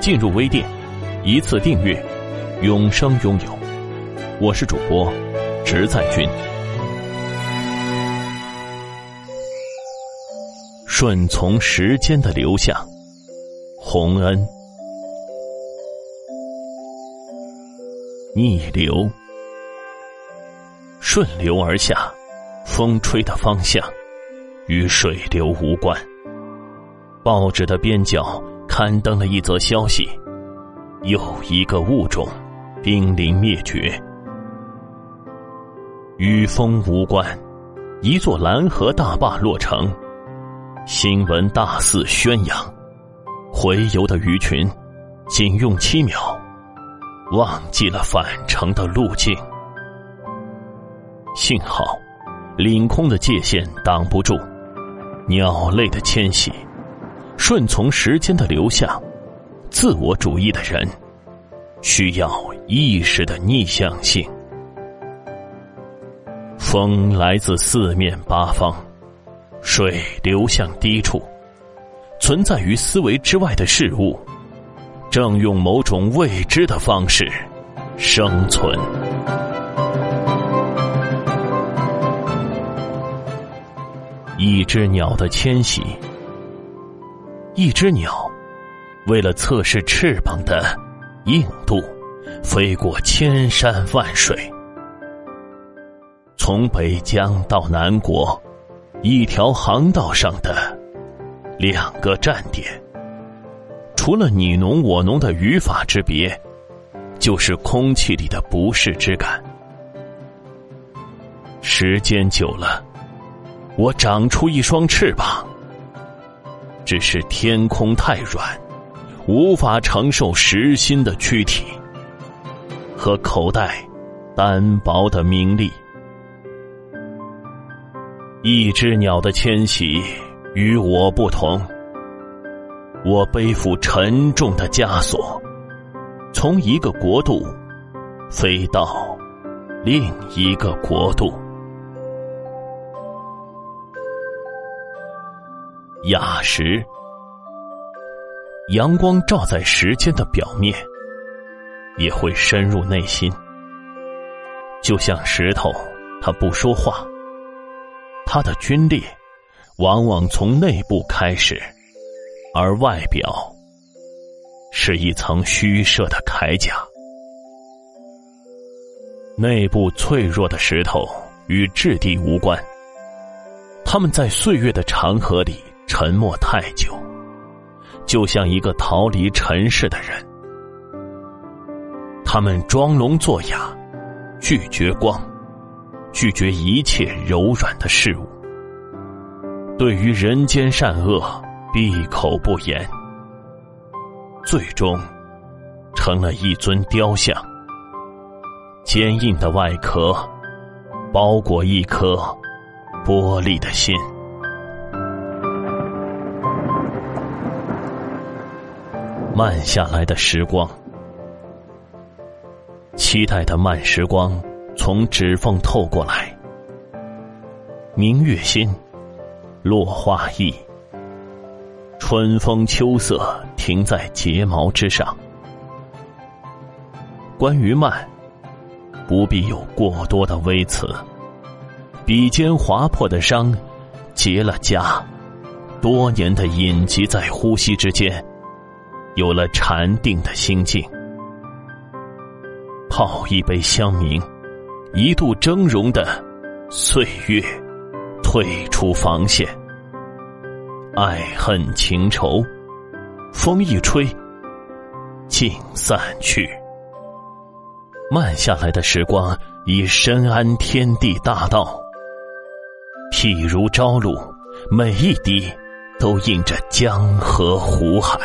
进入微店，一次订阅，永生拥有。我是主播，直在君。顺从时间的流向，洪恩。逆流，顺流而下，风吹的方向与水流无关。报纸的边角。刊登了一则消息，又一个物种濒临灭绝。与风无关，一座蓝河大坝落成，新闻大肆宣扬，回游的鱼群仅用七秒，忘记了返程的路径。幸好，领空的界限挡不住鸟类的迁徙。顺从时间的流向，自我主义的人需要意识的逆向性。风来自四面八方，水流向低处，存在于思维之外的事物，正用某种未知的方式生存。一只鸟的迁徙。一只鸟，为了测试翅膀的硬度，飞过千山万水，从北疆到南国，一条航道上的两个站点，除了你侬我侬的语法之别，就是空气里的不适之感。时间久了，我长出一双翅膀。只是天空太软，无法承受实心的躯体和口袋单薄的名利。一只鸟的迁徙与我不同，我背负沉重的枷锁，从一个国度飞到另一个国度。雅石，阳光照在时间的表面，也会深入内心。就像石头，它不说话，它的皲裂往往从内部开始，而外表是一层虚设的铠甲。内部脆弱的石头与质地无关，它们在岁月的长河里。沉默太久，就像一个逃离尘世的人。他们装聋作哑，拒绝光，拒绝一切柔软的事物。对于人间善恶，闭口不言。最终，成了一尊雕像。坚硬的外壳，包裹一颗玻璃的心。慢下来的时光，期待的慢时光从指缝透过来。明月心，落花意，春风秋色停在睫毛之上。关于慢，不必有过多的微词。笔尖划破的伤，结了痂，多年的隐疾在呼吸之间。有了禅定的心境，泡一杯香茗，一度峥嵘的岁月退出防线，爱恨情仇，风一吹，尽散去。慢下来的时光，已深谙天地大道。譬如朝露，每一滴都映着江河湖海。